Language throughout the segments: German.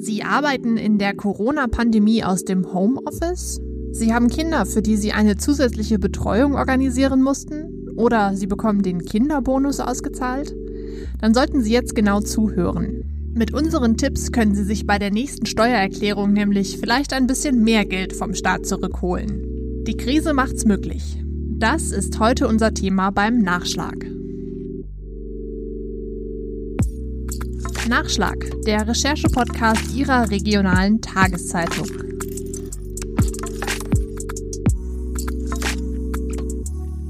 Sie arbeiten in der Corona-Pandemie aus dem Homeoffice? Sie haben Kinder, für die Sie eine zusätzliche Betreuung organisieren mussten? Oder Sie bekommen den Kinderbonus ausgezahlt? Dann sollten Sie jetzt genau zuhören. Mit unseren Tipps können Sie sich bei der nächsten Steuererklärung nämlich vielleicht ein bisschen mehr Geld vom Staat zurückholen. Die Krise macht's möglich. Das ist heute unser Thema beim Nachschlag. Nachschlag, der Recherche-Podcast Ihrer regionalen Tageszeitung.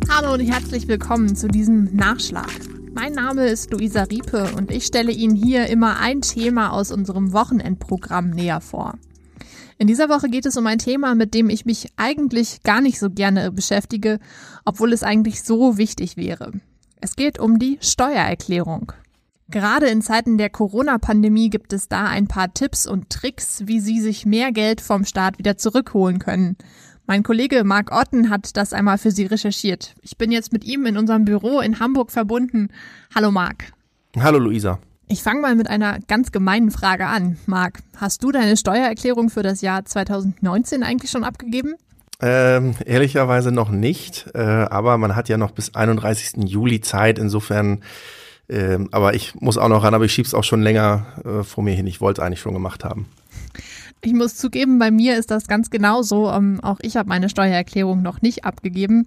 Hallo und herzlich willkommen zu diesem Nachschlag. Mein Name ist Luisa Riepe und ich stelle Ihnen hier immer ein Thema aus unserem Wochenendprogramm näher vor. In dieser Woche geht es um ein Thema, mit dem ich mich eigentlich gar nicht so gerne beschäftige, obwohl es eigentlich so wichtig wäre. Es geht um die Steuererklärung. Gerade in Zeiten der Corona-Pandemie gibt es da ein paar Tipps und Tricks, wie Sie sich mehr Geld vom Staat wieder zurückholen können. Mein Kollege Marc Otten hat das einmal für Sie recherchiert. Ich bin jetzt mit ihm in unserem Büro in Hamburg verbunden. Hallo Marc. Hallo Luisa. Ich fange mal mit einer ganz gemeinen Frage an. Marc, hast du deine Steuererklärung für das Jahr 2019 eigentlich schon abgegeben? Ähm, ehrlicherweise noch nicht, äh, aber man hat ja noch bis 31. Juli Zeit. Insofern ähm, aber ich muss auch noch ran, aber ich schieb's auch schon länger äh, vor mir hin. Ich wollte es eigentlich schon gemacht haben. Ich muss zugeben, bei mir ist das ganz genauso. Ähm, auch ich habe meine Steuererklärung noch nicht abgegeben.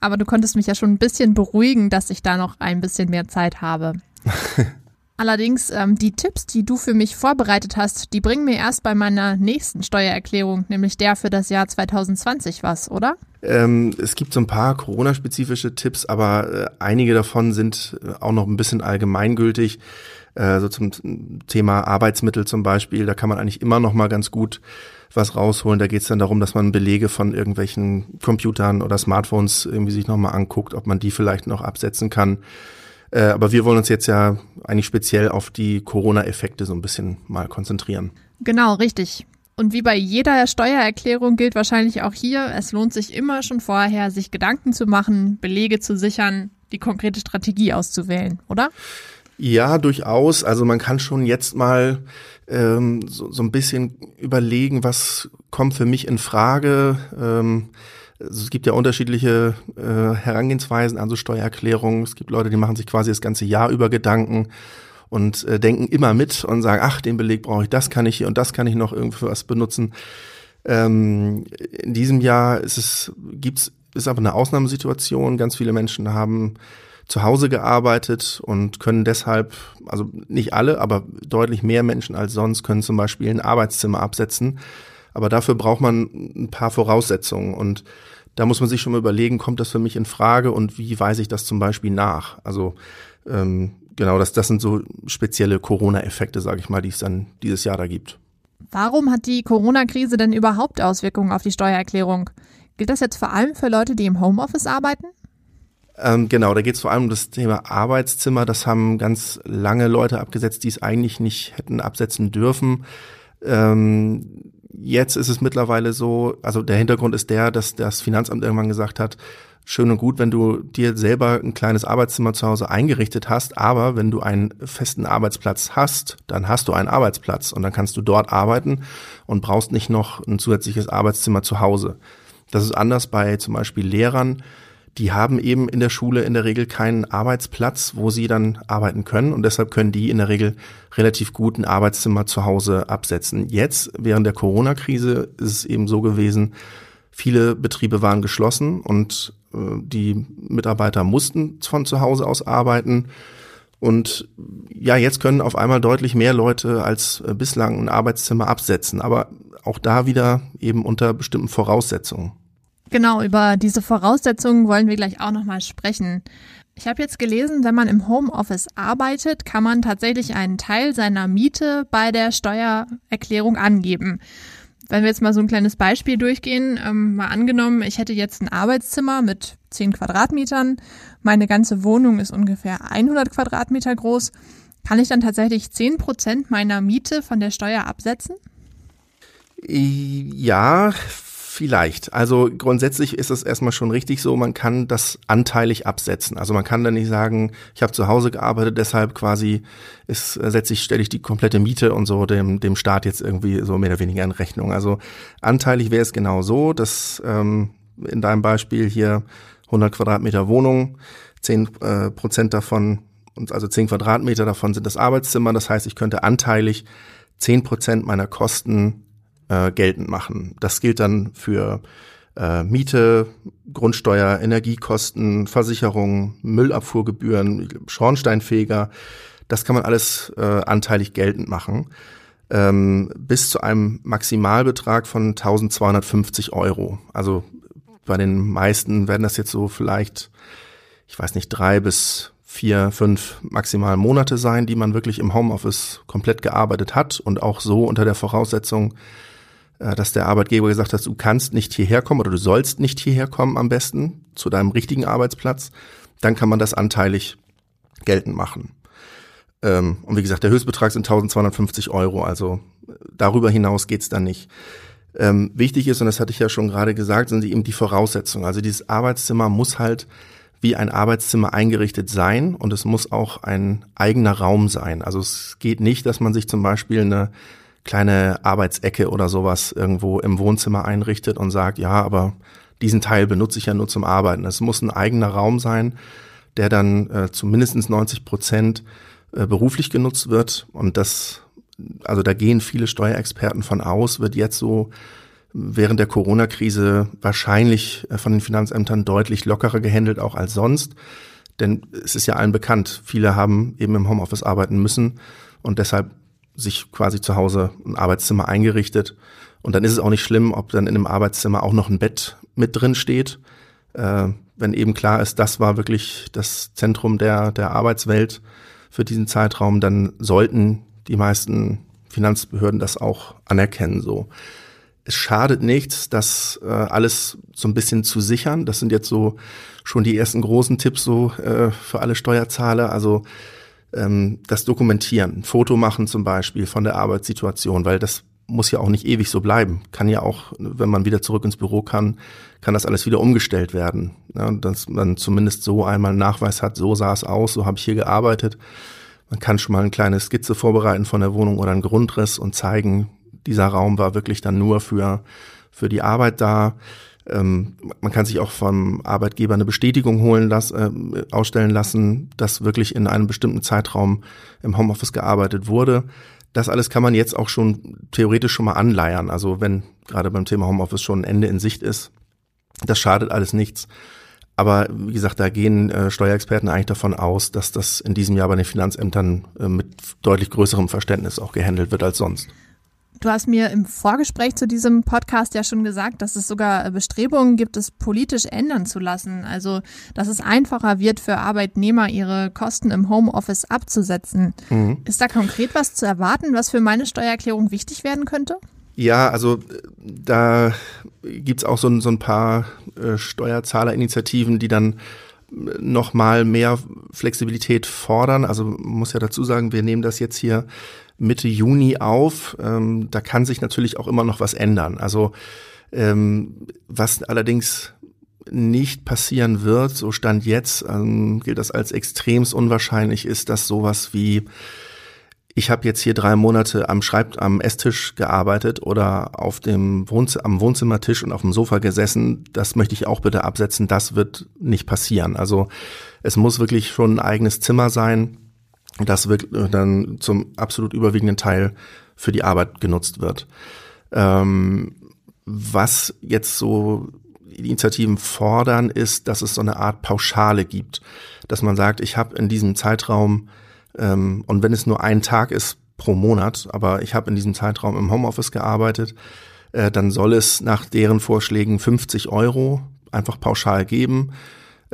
Aber du konntest mich ja schon ein bisschen beruhigen, dass ich da noch ein bisschen mehr Zeit habe. Allerdings, ähm, die Tipps, die du für mich vorbereitet hast, die bringen mir erst bei meiner nächsten Steuererklärung, nämlich der für das Jahr 2020 was, oder? Ähm, es gibt so ein paar Corona-spezifische Tipps, aber äh, einige davon sind äh, auch noch ein bisschen allgemeingültig. Äh, so zum Thema Arbeitsmittel zum Beispiel, da kann man eigentlich immer noch mal ganz gut was rausholen. Da geht es dann darum, dass man Belege von irgendwelchen Computern oder Smartphones irgendwie sich noch mal anguckt, ob man die vielleicht noch absetzen kann. Äh, aber wir wollen uns jetzt ja eigentlich speziell auf die Corona-Effekte so ein bisschen mal konzentrieren. Genau, richtig. Und wie bei jeder Steuererklärung gilt wahrscheinlich auch hier, es lohnt sich immer schon vorher, sich Gedanken zu machen, Belege zu sichern, die konkrete Strategie auszuwählen, oder? Ja, durchaus. Also man kann schon jetzt mal ähm, so, so ein bisschen überlegen, was kommt für mich in Frage. Ähm, also es gibt ja unterschiedliche äh, Herangehensweisen an so Steuererklärungen. Es gibt Leute, die machen sich quasi das ganze Jahr über Gedanken und äh, denken immer mit und sagen, ach, den Beleg brauche ich, das kann ich hier und das kann ich noch irgendwie für was benutzen. Ähm, in diesem Jahr ist es, gibt's, ist aber eine Ausnahmesituation. Ganz viele Menschen haben zu Hause gearbeitet und können deshalb, also nicht alle, aber deutlich mehr Menschen als sonst können zum Beispiel ein Arbeitszimmer absetzen aber dafür braucht man ein paar Voraussetzungen und da muss man sich schon mal überlegen, kommt das für mich in Frage und wie weise ich das zum Beispiel nach? Also ähm, genau, das, das sind so spezielle Corona-Effekte, sage ich mal, die es dann dieses Jahr da gibt. Warum hat die Corona-Krise denn überhaupt Auswirkungen auf die Steuererklärung? Gilt das jetzt vor allem für Leute, die im Homeoffice arbeiten? Ähm, genau, da geht es vor allem um das Thema Arbeitszimmer. Das haben ganz lange Leute abgesetzt, die es eigentlich nicht hätten absetzen dürfen. Ähm, Jetzt ist es mittlerweile so, also der Hintergrund ist der, dass das Finanzamt irgendwann gesagt hat, schön und gut, wenn du dir selber ein kleines Arbeitszimmer zu Hause eingerichtet hast, aber wenn du einen festen Arbeitsplatz hast, dann hast du einen Arbeitsplatz und dann kannst du dort arbeiten und brauchst nicht noch ein zusätzliches Arbeitszimmer zu Hause. Das ist anders bei zum Beispiel Lehrern, die haben eben in der Schule in der Regel keinen Arbeitsplatz, wo sie dann arbeiten können und deshalb können die in der Regel relativ gut ein Arbeitszimmer zu Hause absetzen. Jetzt, während der Corona-Krise, ist es eben so gewesen, viele Betriebe waren geschlossen und äh, die Mitarbeiter mussten von zu Hause aus arbeiten. Und ja, jetzt können auf einmal deutlich mehr Leute als äh, bislang ein Arbeitszimmer absetzen, aber auch da wieder eben unter bestimmten Voraussetzungen. Genau, über diese Voraussetzungen wollen wir gleich auch nochmal sprechen. Ich habe jetzt gelesen, wenn man im Homeoffice arbeitet, kann man tatsächlich einen Teil seiner Miete bei der Steuererklärung angeben. Wenn wir jetzt mal so ein kleines Beispiel durchgehen, ähm, mal angenommen, ich hätte jetzt ein Arbeitszimmer mit 10 Quadratmetern, meine ganze Wohnung ist ungefähr 100 Quadratmeter groß, kann ich dann tatsächlich 10 Prozent meiner Miete von der Steuer absetzen? Ja, Vielleicht. Also grundsätzlich ist es erstmal schon richtig so, man kann das anteilig absetzen. Also man kann dann nicht sagen, ich habe zu Hause gearbeitet, deshalb quasi ist, setze ich, stelle ich die komplette Miete und so dem, dem Staat jetzt irgendwie so mehr oder weniger in Rechnung. Also anteilig wäre es genau so, dass ähm, in deinem Beispiel hier 100 Quadratmeter Wohnung, 10 äh, Prozent davon, also 10 Quadratmeter davon sind das Arbeitszimmer. Das heißt, ich könnte anteilig 10 Prozent meiner Kosten äh, geltend machen. Das gilt dann für äh, Miete, Grundsteuer, Energiekosten, Versicherung, Müllabfuhrgebühren, Schornsteinfeger. Das kann man alles äh, anteilig geltend machen. Ähm, bis zu einem Maximalbetrag von 1250 Euro. Also bei den meisten werden das jetzt so vielleicht, ich weiß nicht, drei bis vier, fünf maximal Monate sein, die man wirklich im Homeoffice komplett gearbeitet hat und auch so unter der Voraussetzung, dass der Arbeitgeber gesagt hat, du kannst nicht hierher kommen oder du sollst nicht hierher kommen am besten zu deinem richtigen Arbeitsplatz, dann kann man das anteilig geltend machen. Ähm, und wie gesagt, der Höchstbetrag sind 1250 Euro, also äh, darüber hinaus geht's dann nicht. Ähm, wichtig ist, und das hatte ich ja schon gerade gesagt, sind eben die Voraussetzungen. Also dieses Arbeitszimmer muss halt wie ein Arbeitszimmer eingerichtet sein und es muss auch ein eigener Raum sein. Also es geht nicht, dass man sich zum Beispiel eine kleine Arbeitsecke oder sowas irgendwo im Wohnzimmer einrichtet und sagt, ja, aber diesen Teil benutze ich ja nur zum Arbeiten. Es muss ein eigener Raum sein, der dann äh, zu mindestens 90 Prozent äh, beruflich genutzt wird. Und das, also da gehen viele Steuerexperten von aus, wird jetzt so während der Corona-Krise wahrscheinlich äh, von den Finanzämtern deutlich lockerer gehandelt, auch als sonst. Denn es ist ja allen bekannt, viele haben eben im Homeoffice arbeiten müssen und deshalb sich quasi zu Hause ein Arbeitszimmer eingerichtet. Und dann ist es auch nicht schlimm, ob dann in einem Arbeitszimmer auch noch ein Bett mit drin steht. Äh, wenn eben klar ist, das war wirklich das Zentrum der, der Arbeitswelt für diesen Zeitraum, dann sollten die meisten Finanzbehörden das auch anerkennen, so. Es schadet nichts, das äh, alles so ein bisschen zu sichern. Das sind jetzt so schon die ersten großen Tipps so äh, für alle Steuerzahler. Also ähm, das Dokumentieren, Foto machen zum Beispiel von der Arbeitssituation, weil das muss ja auch nicht ewig so bleiben. Kann ja auch, wenn man wieder zurück ins Büro kann, kann das alles wieder umgestellt werden. Ja, dass man zumindest so einmal einen Nachweis hat, so sah es aus, so habe ich hier gearbeitet. Man kann schon mal eine kleine Skizze vorbereiten von der Wohnung oder einen Grundriss und zeigen, dieser Raum war wirklich dann nur für, für die Arbeit da. Ähm, man kann sich auch vom Arbeitgeber eine Bestätigung holen lassen, äh, ausstellen lassen, dass wirklich in einem bestimmten Zeitraum im Homeoffice gearbeitet wurde. Das alles kann man jetzt auch schon theoretisch schon mal anleiern. Also wenn gerade beim Thema Homeoffice schon ein Ende in Sicht ist, das schadet alles nichts. Aber wie gesagt, da gehen äh, Steuerexperten eigentlich davon aus, dass das in diesem Jahr bei den Finanzämtern äh, mit deutlich größerem Verständnis auch gehandelt wird als sonst. Du hast mir im Vorgespräch zu diesem Podcast ja schon gesagt, dass es sogar Bestrebungen gibt, es politisch ändern zu lassen. Also, dass es einfacher wird für Arbeitnehmer, ihre Kosten im Homeoffice abzusetzen. Mhm. Ist da konkret was zu erwarten, was für meine Steuererklärung wichtig werden könnte? Ja, also da gibt's auch so, so ein paar äh, Steuerzahlerinitiativen, die dann noch mal mehr Flexibilität fordern. Also muss ja dazu sagen, wir nehmen das jetzt hier Mitte Juni auf. Ähm, da kann sich natürlich auch immer noch was ändern. Also ähm, was allerdings nicht passieren wird, so stand jetzt, ähm, gilt das als extremst unwahrscheinlich, ist, dass sowas wie ich habe jetzt hier drei Monate am Schreib am Esstisch gearbeitet oder auf dem Wohnz am Wohnzimmertisch und auf dem Sofa gesessen. Das möchte ich auch bitte absetzen. Das wird nicht passieren. Also es muss wirklich schon ein eigenes Zimmer sein das wird dann zum absolut überwiegenden Teil für die Arbeit genutzt wird. Ähm, was jetzt so Initiativen fordern, ist, dass es so eine Art Pauschale gibt, dass man sagt, ich habe in diesem Zeitraum ähm, und wenn es nur ein Tag ist pro Monat, aber ich habe in diesem Zeitraum im Homeoffice gearbeitet, äh, dann soll es nach deren Vorschlägen 50 Euro einfach pauschal geben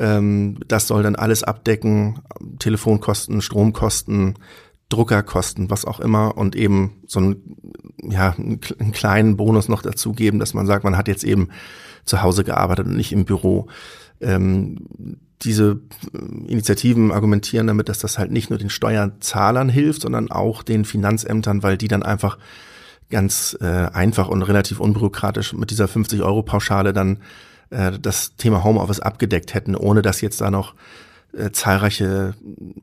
ähm, das soll dann alles abdecken, Telefonkosten, Stromkosten, Druckerkosten, was auch immer und eben so ein, ja, einen kleinen Bonus noch dazu geben, dass man sagt, man hat jetzt eben zu Hause gearbeitet und nicht im Büro. Ähm, diese Initiativen argumentieren damit, dass das halt nicht nur den Steuerzahlern hilft, sondern auch den Finanzämtern, weil die dann einfach ganz äh, einfach und relativ unbürokratisch mit dieser 50-Euro-Pauschale dann äh, das Thema Homeoffice abgedeckt hätten, ohne dass jetzt da noch äh, zahlreiche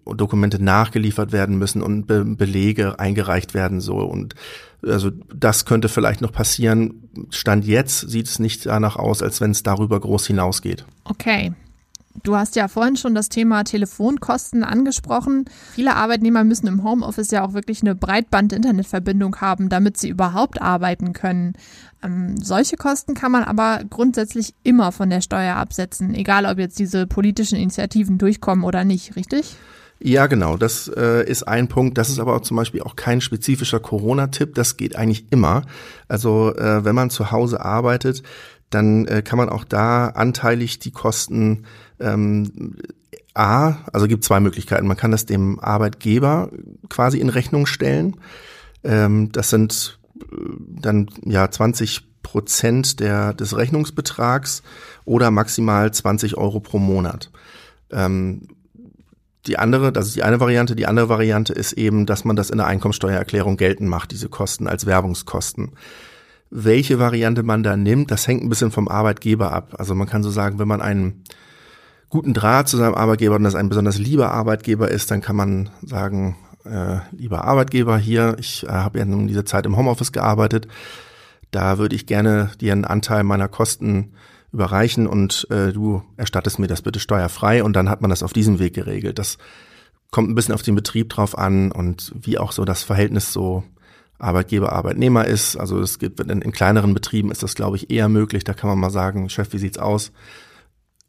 Dokumente nachgeliefert werden müssen und Be Belege eingereicht werden so und also das könnte vielleicht noch passieren. Stand jetzt sieht es nicht danach aus, als wenn es darüber groß hinausgeht. Okay. Du hast ja vorhin schon das Thema Telefonkosten angesprochen. Viele Arbeitnehmer müssen im Homeoffice ja auch wirklich eine Breitband-Internetverbindung haben, damit sie überhaupt arbeiten können. Ähm, solche Kosten kann man aber grundsätzlich immer von der Steuer absetzen, egal ob jetzt diese politischen Initiativen durchkommen oder nicht, richtig? Ja, genau. Das äh, ist ein Punkt. Das ist aber auch zum Beispiel auch kein spezifischer Corona-Tipp. Das geht eigentlich immer. Also äh, wenn man zu Hause arbeitet, dann äh, kann man auch da anteilig die Kosten ähm, A, also gibt zwei Möglichkeiten. Man kann das dem Arbeitgeber quasi in Rechnung stellen. Ähm, das sind äh, dann ja 20 Prozent der, des Rechnungsbetrags oder maximal 20 Euro pro Monat. Ähm, die andere, das ist die eine Variante. Die andere Variante ist eben, dass man das in der Einkommensteuererklärung geltend macht, diese Kosten als Werbungskosten. Welche Variante man da nimmt, das hängt ein bisschen vom Arbeitgeber ab. Also man kann so sagen, wenn man einen guten Draht zu seinem Arbeitgeber und das ein besonders lieber Arbeitgeber ist, dann kann man sagen, äh, lieber Arbeitgeber hier, ich äh, habe ja nun diese Zeit im Homeoffice gearbeitet, da würde ich gerne dir einen Anteil meiner Kosten überreichen und äh, du erstattest mir das bitte steuerfrei und dann hat man das auf diesem Weg geregelt. Das kommt ein bisschen auf den Betrieb drauf an und wie auch so das Verhältnis so Arbeitgeber, Arbeitnehmer ist. Also es gibt in, in kleineren Betrieben ist das, glaube ich, eher möglich. Da kann man mal sagen, Chef, wie sieht's aus?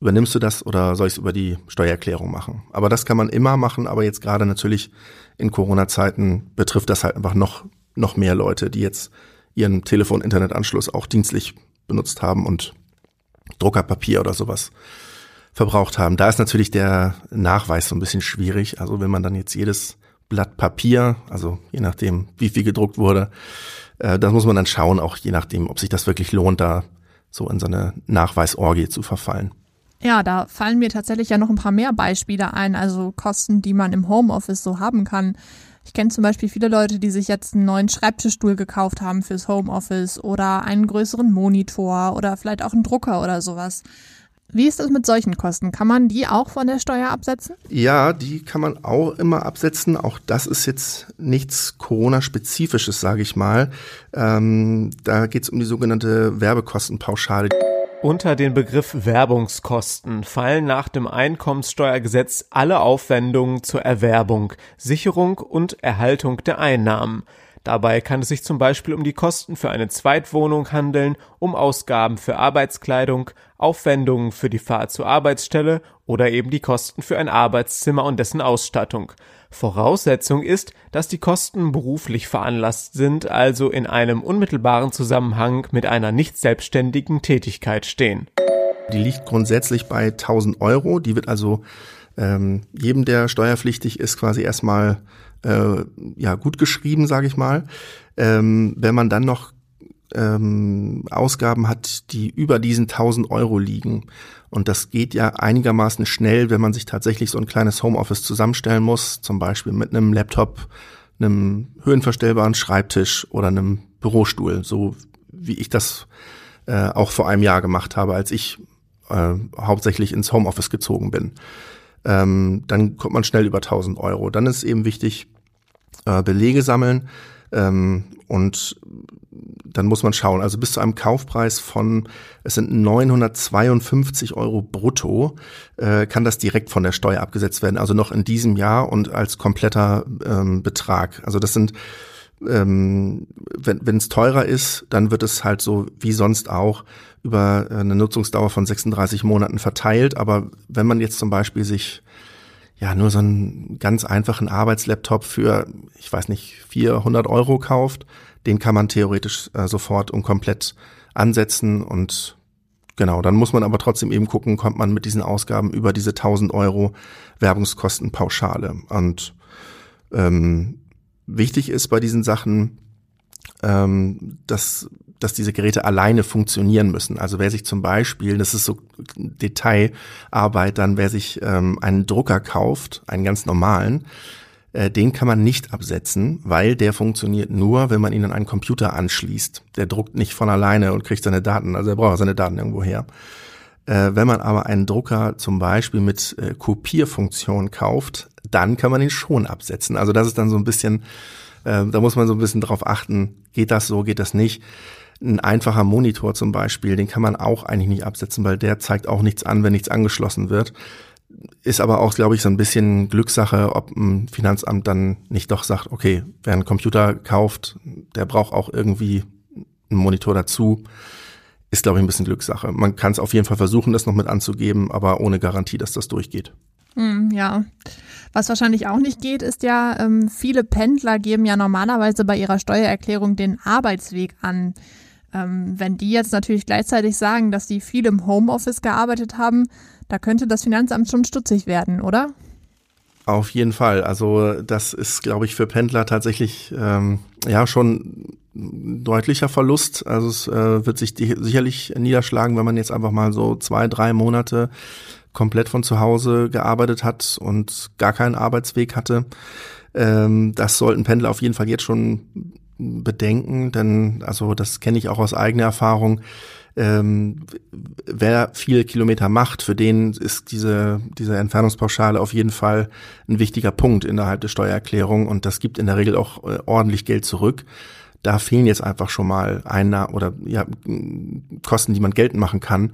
Übernimmst du das oder soll ich es über die Steuererklärung machen? Aber das kann man immer machen, aber jetzt gerade natürlich in Corona-Zeiten betrifft das halt einfach noch, noch mehr Leute, die jetzt ihren Telefon-Internet-Anschluss auch dienstlich benutzt haben und Druckerpapier oder sowas verbraucht haben. Da ist natürlich der Nachweis so ein bisschen schwierig. Also wenn man dann jetzt jedes Blatt Papier, also je nachdem, wie viel gedruckt wurde, äh, das muss man dann schauen, auch je nachdem, ob sich das wirklich lohnt, da so in so eine Nachweisorgie zu verfallen. Ja, da fallen mir tatsächlich ja noch ein paar mehr Beispiele ein, also Kosten, die man im Homeoffice so haben kann. Ich kenne zum Beispiel viele Leute, die sich jetzt einen neuen Schreibtischstuhl gekauft haben fürs Homeoffice oder einen größeren Monitor oder vielleicht auch einen Drucker oder sowas. Wie ist das mit solchen Kosten? Kann man die auch von der Steuer absetzen? Ja, die kann man auch immer absetzen. Auch das ist jetzt nichts Corona-spezifisches, sage ich mal. Ähm, da geht es um die sogenannte Werbekostenpauschale. Unter den Begriff Werbungskosten fallen nach dem Einkommenssteuergesetz alle Aufwendungen zur Erwerbung, Sicherung und Erhaltung der Einnahmen. Dabei kann es sich zum Beispiel um die Kosten für eine Zweitwohnung handeln, um Ausgaben für Arbeitskleidung, Aufwendungen für die Fahrt zur Arbeitsstelle oder eben die Kosten für ein Arbeitszimmer und dessen Ausstattung. Voraussetzung ist, dass die Kosten beruflich veranlasst sind, also in einem unmittelbaren Zusammenhang mit einer nicht selbstständigen Tätigkeit stehen. Die liegt grundsätzlich bei 1000 Euro. Die wird also ähm, jedem, der steuerpflichtig ist, quasi erstmal äh, ja gut geschrieben, sage ich mal. Ähm, wenn man dann noch ähm, Ausgaben hat, die über diesen 1000 Euro liegen. Und das geht ja einigermaßen schnell, wenn man sich tatsächlich so ein kleines Homeoffice zusammenstellen muss, zum Beispiel mit einem Laptop, einem höhenverstellbaren Schreibtisch oder einem Bürostuhl, so wie ich das äh, auch vor einem Jahr gemacht habe, als ich äh, hauptsächlich ins Homeoffice gezogen bin. Ähm, dann kommt man schnell über 1000 Euro. Dann ist eben wichtig, äh, Belege sammeln ähm, und dann muss man schauen. Also bis zu einem Kaufpreis von, es sind 952 Euro brutto, äh, kann das direkt von der Steuer abgesetzt werden. Also noch in diesem Jahr und als kompletter ähm, Betrag. Also das sind, ähm, wenn es teurer ist, dann wird es halt so wie sonst auch über eine Nutzungsdauer von 36 Monaten verteilt. Aber wenn man jetzt zum Beispiel sich ja nur so einen ganz einfachen Arbeitslaptop für, ich weiß nicht, 400 Euro kauft, den kann man theoretisch äh, sofort und komplett ansetzen und genau, dann muss man aber trotzdem eben gucken, kommt man mit diesen Ausgaben über diese 1000 Euro Werbungskostenpauschale. Und ähm, wichtig ist bei diesen Sachen, ähm, dass, dass diese Geräte alleine funktionieren müssen. Also wer sich zum Beispiel, das ist so Detailarbeit, dann wer sich ähm, einen Drucker kauft, einen ganz normalen, äh, den kann man nicht absetzen, weil der funktioniert nur, wenn man ihn an einen Computer anschließt. Der druckt nicht von alleine und kriegt seine Daten, also er braucht seine Daten irgendwo her. Äh, wenn man aber einen Drucker zum Beispiel mit äh, Kopierfunktion kauft, dann kann man ihn schon absetzen. Also das ist dann so ein bisschen, äh, da muss man so ein bisschen drauf achten, geht das so, geht das nicht. Ein einfacher Monitor zum Beispiel, den kann man auch eigentlich nicht absetzen, weil der zeigt auch nichts an, wenn nichts angeschlossen wird. Ist aber auch, glaube ich, so ein bisschen Glückssache, ob ein Finanzamt dann nicht doch sagt, okay, wer einen Computer kauft, der braucht auch irgendwie einen Monitor dazu ist, glaube ich, ein bisschen Glückssache. Man kann es auf jeden Fall versuchen, das noch mit anzugeben, aber ohne Garantie, dass das durchgeht. Hm, ja. Was wahrscheinlich auch nicht geht, ist ja, ähm, viele Pendler geben ja normalerweise bei ihrer Steuererklärung den Arbeitsweg an. Ähm, wenn die jetzt natürlich gleichzeitig sagen, dass die viel im Homeoffice gearbeitet haben, da könnte das Finanzamt schon stutzig werden, oder? Auf jeden Fall. Also das ist, glaube ich, für Pendler tatsächlich ähm, ja schon deutlicher Verlust. Also es äh, wird sich die, sicherlich niederschlagen, wenn man jetzt einfach mal so zwei, drei Monate komplett von zu Hause gearbeitet hat und gar keinen Arbeitsweg hatte. Ähm, das sollten Pendler auf jeden Fall jetzt schon bedenken, denn also das kenne ich auch aus eigener Erfahrung ähm, wer viele Kilometer macht, für den ist diese, diese Entfernungspauschale auf jeden Fall ein wichtiger Punkt innerhalb der Steuererklärung und das gibt in der Regel auch äh, ordentlich Geld zurück. Da fehlen jetzt einfach schon mal einer oder ja, Kosten, die man geltend machen kann.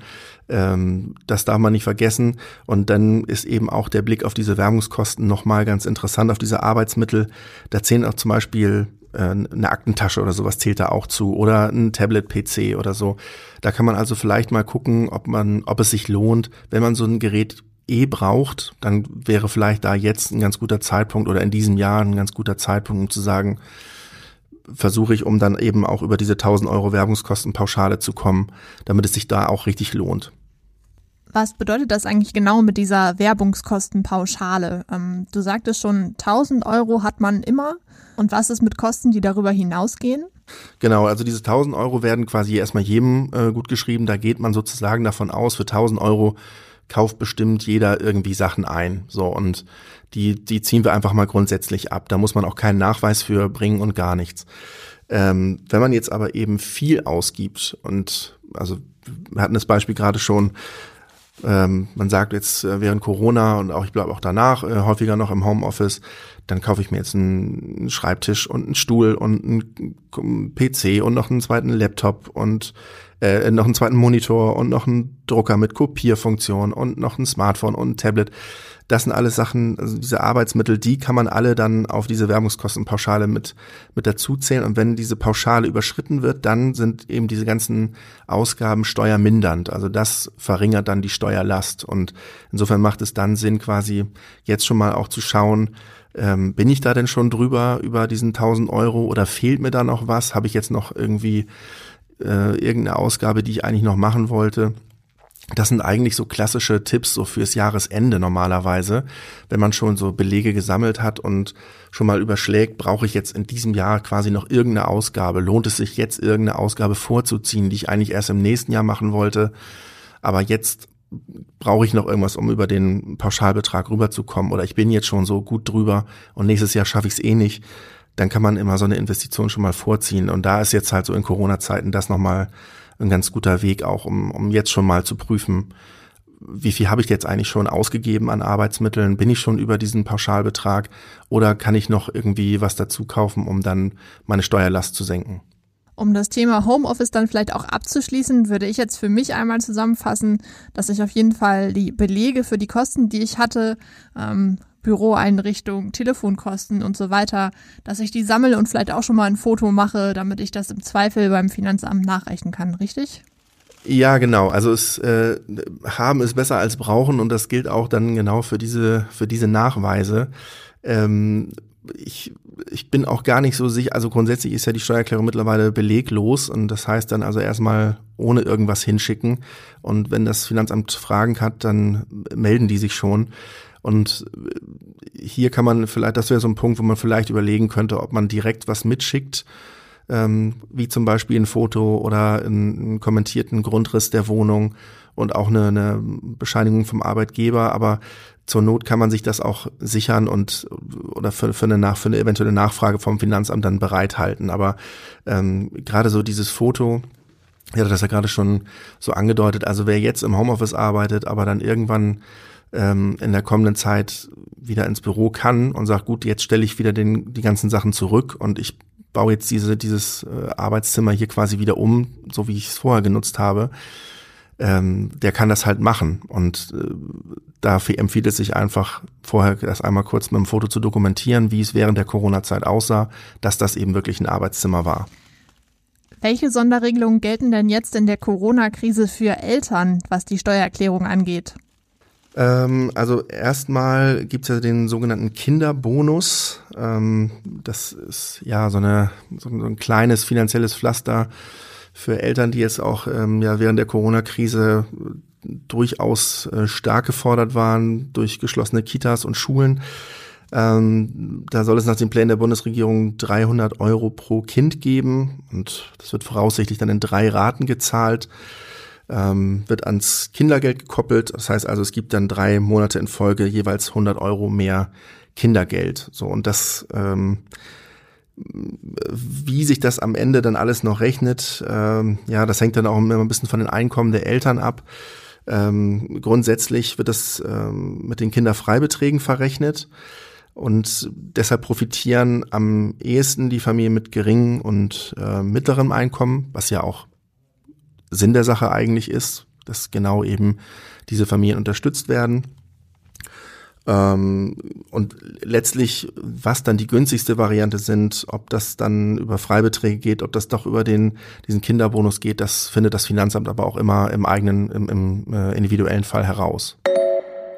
Ähm, das darf man nicht vergessen. Und dann ist eben auch der Blick auf diese Werbungskosten nochmal ganz interessant, auf diese Arbeitsmittel. Da zählen auch zum Beispiel äh, eine Aktentasche oder sowas zählt da auch zu oder ein Tablet-PC oder so. Da kann man also vielleicht mal gucken, ob man, ob es sich lohnt, wenn man so ein Gerät eh braucht, dann wäre vielleicht da jetzt ein ganz guter Zeitpunkt oder in diesem Jahr ein ganz guter Zeitpunkt, um zu sagen, versuche ich, um dann eben auch über diese 1000 Euro Werbungskostenpauschale zu kommen, damit es sich da auch richtig lohnt. Was bedeutet das eigentlich genau mit dieser Werbungskostenpauschale? Ähm, du sagtest schon, 1000 Euro hat man immer. Und was ist mit Kosten, die darüber hinausgehen? Genau, also diese 1000 Euro werden quasi erstmal jedem äh, gut geschrieben. Da geht man sozusagen davon aus, für 1000 Euro kauft bestimmt jeder irgendwie Sachen ein. So, und die, die ziehen wir einfach mal grundsätzlich ab. Da muss man auch keinen Nachweis für bringen und gar nichts. Ähm, wenn man jetzt aber eben viel ausgibt und also wir hatten das Beispiel gerade schon, ähm, man sagt jetzt äh, während Corona und auch ich glaube auch danach äh, häufiger noch im Homeoffice, dann kaufe ich mir jetzt einen Schreibtisch und einen Stuhl und einen PC und noch einen zweiten Laptop und äh, noch einen zweiten Monitor und noch einen Drucker mit Kopierfunktion und noch ein Smartphone und ein Tablet. Das sind alles Sachen, also diese Arbeitsmittel, die kann man alle dann auf diese Werbungskostenpauschale mit, mit dazuzählen. Und wenn diese Pauschale überschritten wird, dann sind eben diese ganzen Ausgaben steuermindernd. Also das verringert dann die Steuerlast. Und insofern macht es dann Sinn, quasi jetzt schon mal auch zu schauen, ähm, bin ich da denn schon drüber über diesen 1000 Euro oder fehlt mir da noch was? Habe ich jetzt noch irgendwie äh, irgendeine Ausgabe, die ich eigentlich noch machen wollte? Das sind eigentlich so klassische Tipps so fürs Jahresende normalerweise, wenn man schon so Belege gesammelt hat und schon mal überschlägt, brauche ich jetzt in diesem Jahr quasi noch irgendeine Ausgabe? Lohnt es sich jetzt irgendeine Ausgabe vorzuziehen, die ich eigentlich erst im nächsten Jahr machen wollte? Aber jetzt brauche ich noch irgendwas, um über den Pauschalbetrag rüberzukommen oder ich bin jetzt schon so gut drüber und nächstes Jahr schaffe ich es eh nicht, dann kann man immer so eine Investition schon mal vorziehen. Und da ist jetzt halt so in Corona-Zeiten das nochmal ein ganz guter Weg auch, um, um jetzt schon mal zu prüfen, wie viel habe ich jetzt eigentlich schon ausgegeben an Arbeitsmitteln? Bin ich schon über diesen Pauschalbetrag oder kann ich noch irgendwie was dazu kaufen, um dann meine Steuerlast zu senken? Um das Thema Homeoffice dann vielleicht auch abzuschließen, würde ich jetzt für mich einmal zusammenfassen, dass ich auf jeden Fall die Belege für die Kosten, die ich hatte, ähm, Büroeinrichtung, Telefonkosten und so weiter, dass ich die sammle und vielleicht auch schon mal ein Foto mache, damit ich das im Zweifel beim Finanzamt nachrechnen kann, richtig? Ja, genau. Also es äh, haben ist besser als brauchen und das gilt auch dann genau für diese für diese Nachweise. Ähm, ich, ich bin auch gar nicht so sicher, also grundsätzlich ist ja die Steuererklärung mittlerweile beleglos und das heißt dann also erstmal ohne irgendwas hinschicken und wenn das Finanzamt Fragen hat, dann melden die sich schon. Und hier kann man vielleicht, das wäre so ein Punkt, wo man vielleicht überlegen könnte, ob man direkt was mitschickt, ähm, wie zum Beispiel ein Foto oder einen, kommentierten Grundriss der Wohnung und auch eine, eine Bescheinigung vom Arbeitgeber, aber zur Not kann man sich das auch sichern und oder für, für, eine, nach, für eine eventuelle Nachfrage vom Finanzamt dann bereithalten. Aber ähm, gerade so dieses Foto, hatte das ja gerade schon so angedeutet, also wer jetzt im Homeoffice arbeitet, aber dann irgendwann ähm, in der kommenden Zeit wieder ins Büro kann und sagt, gut, jetzt stelle ich wieder den, die ganzen Sachen zurück und ich baue jetzt diese, dieses äh, Arbeitszimmer hier quasi wieder um, so wie ich es vorher genutzt habe, ähm, der kann das halt machen. Und äh, da empfiehlt es sich einfach, vorher das einmal kurz mit dem Foto zu dokumentieren, wie es während der Corona-Zeit aussah, dass das eben wirklich ein Arbeitszimmer war. Welche Sonderregelungen gelten denn jetzt in der Corona-Krise für Eltern, was die Steuererklärung angeht? Ähm, also erstmal gibt's ja den sogenannten Kinderbonus. Ähm, das ist ja so, eine, so ein kleines finanzielles Pflaster für Eltern, die jetzt auch ähm, ja während der Corona-Krise durchaus äh, stark gefordert waren durch geschlossene Kitas und Schulen. Ähm, da soll es nach den Plänen der Bundesregierung 300 Euro pro Kind geben und das wird voraussichtlich dann in drei Raten gezahlt ähm, wird ans Kindergeld gekoppelt. Das heißt also, es gibt dann drei Monate in Folge jeweils 100 Euro mehr Kindergeld. So und das, ähm, wie sich das am Ende dann alles noch rechnet, ähm, ja, das hängt dann auch immer ein bisschen von den Einkommen der Eltern ab. Ähm, grundsätzlich wird das ähm, mit den Kinderfreibeträgen verrechnet. Und deshalb profitieren am ehesten die Familien mit geringem und äh, mittlerem Einkommen, was ja auch Sinn der Sache eigentlich ist, dass genau eben diese Familien unterstützt werden. Ähm, und letztlich, was dann die günstigste Variante sind, ob das dann über Freibeträge geht, ob das doch über den, diesen Kinderbonus geht, das findet das Finanzamt aber auch immer im eigenen, im, im äh, individuellen Fall heraus.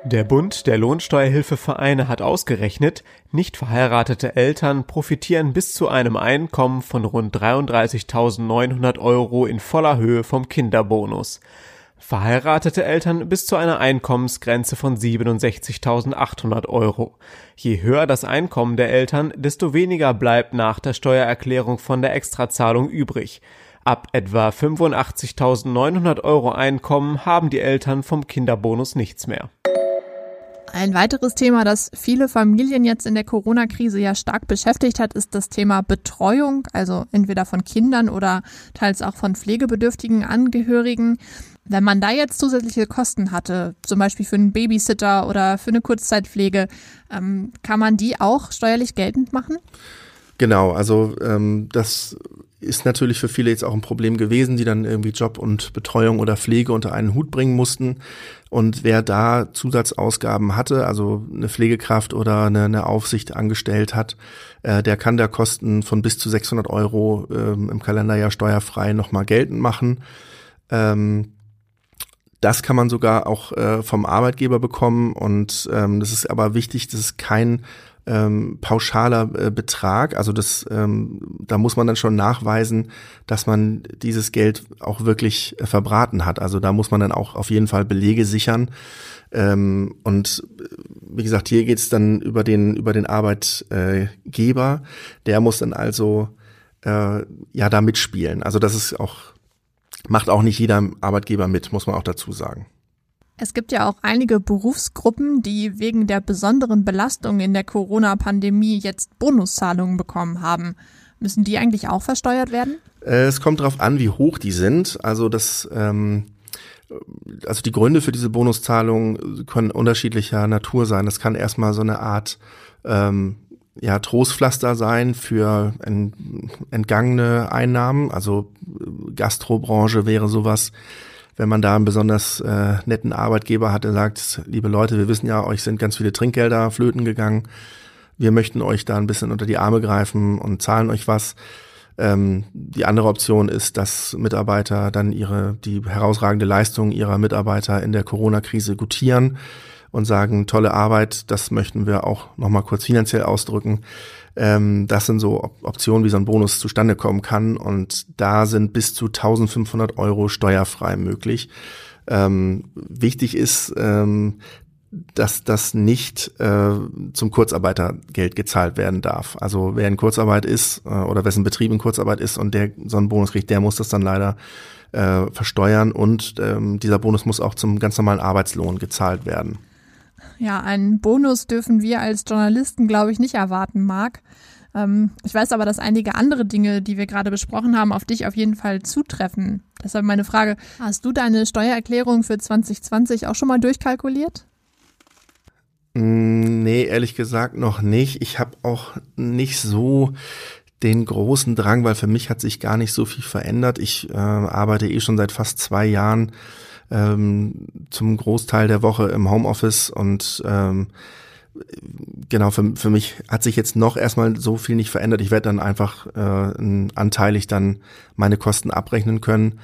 Der Bund der Lohnsteuerhilfevereine hat ausgerechnet, nicht verheiratete Eltern profitieren bis zu einem Einkommen von rund 33.900 Euro in voller Höhe vom Kinderbonus. Verheiratete Eltern bis zu einer Einkommensgrenze von 67.800 Euro. Je höher das Einkommen der Eltern, desto weniger bleibt nach der Steuererklärung von der Extrazahlung übrig. Ab etwa 85.900 Euro Einkommen haben die Eltern vom Kinderbonus nichts mehr. Ein weiteres Thema, das viele Familien jetzt in der Corona-Krise ja stark beschäftigt hat, ist das Thema Betreuung, also entweder von Kindern oder teils auch von pflegebedürftigen Angehörigen. Wenn man da jetzt zusätzliche Kosten hatte, zum Beispiel für einen Babysitter oder für eine Kurzzeitpflege, ähm, kann man die auch steuerlich geltend machen? Genau, also ähm, das ist natürlich für viele jetzt auch ein Problem gewesen, die dann irgendwie Job und Betreuung oder Pflege unter einen Hut bringen mussten. Und wer da Zusatzausgaben hatte, also eine Pflegekraft oder eine, eine Aufsicht angestellt hat, äh, der kann da Kosten von bis zu 600 Euro ähm, im Kalenderjahr steuerfrei nochmal geltend machen. Ähm, das kann man sogar auch äh, vom Arbeitgeber bekommen und ähm, das ist aber wichtig, das ist kein ähm, pauschaler äh, Betrag. Also das, ähm, da muss man dann schon nachweisen, dass man dieses Geld auch wirklich äh, verbraten hat. Also da muss man dann auch auf jeden Fall Belege sichern. Ähm, und wie gesagt, hier geht's dann über den über den Arbeitgeber. Der muss dann also äh, ja da mitspielen. Also das ist auch macht auch nicht jeder Arbeitgeber mit, muss man auch dazu sagen. Es gibt ja auch einige Berufsgruppen, die wegen der besonderen Belastung in der Corona-Pandemie jetzt Bonuszahlungen bekommen haben. Müssen die eigentlich auch versteuert werden? Äh, es kommt darauf an, wie hoch die sind. Also das, ähm, also die Gründe für diese Bonuszahlungen können unterschiedlicher Natur sein. Das kann erstmal so eine Art ähm, ja, Trostpflaster sein für entgangene Einnahmen. Also Gastrobranche wäre sowas wenn man da einen besonders äh, netten Arbeitgeber hat, der sagt, liebe Leute, wir wissen ja, euch sind ganz viele Trinkgelder flöten gegangen. Wir möchten euch da ein bisschen unter die Arme greifen und zahlen euch was. Ähm, die andere Option ist, dass Mitarbeiter dann ihre, die herausragende Leistung ihrer Mitarbeiter in der Corona-Krise gutieren und sagen, tolle Arbeit, das möchten wir auch nochmal kurz finanziell ausdrücken. Ähm, das sind so Optionen, wie so ein Bonus zustande kommen kann. Und da sind bis zu 1500 Euro steuerfrei möglich. Ähm, wichtig ist, ähm, dass das nicht äh, zum Kurzarbeitergeld gezahlt werden darf. Also wer in Kurzarbeit ist äh, oder wessen Betrieb in Kurzarbeit ist und der so einen Bonus kriegt, der muss das dann leider äh, versteuern und ähm, dieser Bonus muss auch zum ganz normalen Arbeitslohn gezahlt werden. Ja, einen Bonus dürfen wir als Journalisten, glaube ich, nicht erwarten, Marc. Ähm, ich weiß aber, dass einige andere Dinge, die wir gerade besprochen haben, auf dich auf jeden Fall zutreffen. Deshalb meine Frage, hast du deine Steuererklärung für 2020 auch schon mal durchkalkuliert? Mm, nee, ehrlich gesagt noch nicht. Ich habe auch nicht so den großen Drang, weil für mich hat sich gar nicht so viel verändert. Ich äh, arbeite eh schon seit fast zwei Jahren ähm, zum Großteil der Woche im Homeoffice und ähm, genau, für, für mich hat sich jetzt noch erstmal so viel nicht verändert. Ich werde dann einfach äh, anteilig dann meine Kosten abrechnen können,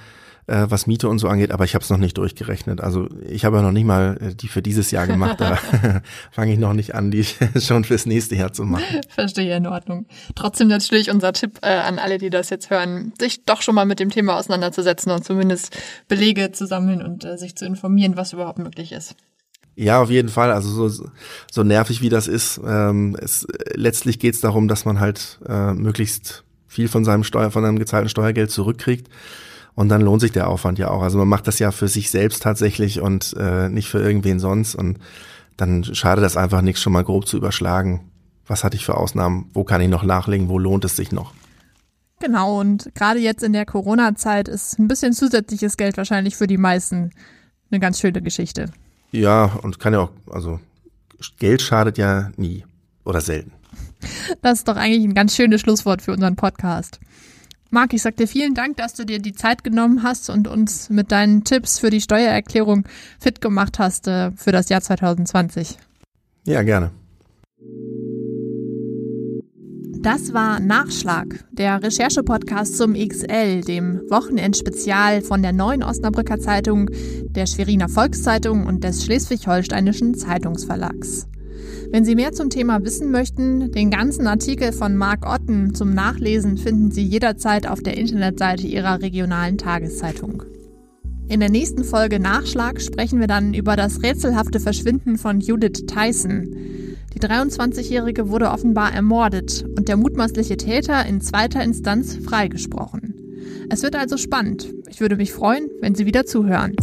äh, was Miete und so angeht, aber ich habe es noch nicht durchgerechnet. Also ich habe ja noch nicht mal äh, die für dieses Jahr gemacht, da fange ich noch nicht an, die schon fürs nächste Jahr zu machen. Verstehe, in Ordnung. Trotzdem natürlich unser Tipp äh, an alle, die das jetzt hören, sich doch schon mal mit dem Thema auseinanderzusetzen und zumindest Belege zu sammeln und äh, sich zu informieren, was überhaupt möglich ist. Ja, auf jeden Fall. Also so, so nervig wie das ist, ähm, es, letztlich geht es darum, dass man halt äh, möglichst viel von seinem Steuer, von seinem gezahlten Steuergeld zurückkriegt. Und dann lohnt sich der Aufwand ja auch. Also man macht das ja für sich selbst tatsächlich und äh, nicht für irgendwen sonst. Und dann schadet das einfach nichts, schon mal grob zu überschlagen. Was hatte ich für Ausnahmen? Wo kann ich noch nachlegen? Wo lohnt es sich noch? Genau, und gerade jetzt in der Corona-Zeit ist ein bisschen zusätzliches Geld wahrscheinlich für die meisten eine ganz schöne Geschichte. Ja, und kann ja auch, also Geld schadet ja nie oder selten. Das ist doch eigentlich ein ganz schönes Schlusswort für unseren Podcast. Marc, ich sag dir vielen Dank, dass du dir die Zeit genommen hast und uns mit deinen Tipps für die Steuererklärung fit gemacht hast äh, für das Jahr 2020. Ja, gerne. Das war Nachschlag, der Recherche-Podcast zum XL, dem Wochenendspezial von der Neuen Osnabrücker Zeitung, der Schweriner Volkszeitung und des Schleswig-Holsteinischen Zeitungsverlags. Wenn Sie mehr zum Thema wissen möchten, den ganzen Artikel von Marc Otten zum Nachlesen finden Sie jederzeit auf der Internetseite Ihrer regionalen Tageszeitung. In der nächsten Folge Nachschlag sprechen wir dann über das rätselhafte Verschwinden von Judith Tyson. Die 23-Jährige wurde offenbar ermordet und der mutmaßliche Täter in zweiter Instanz freigesprochen. Es wird also spannend. Ich würde mich freuen, wenn Sie wieder zuhören.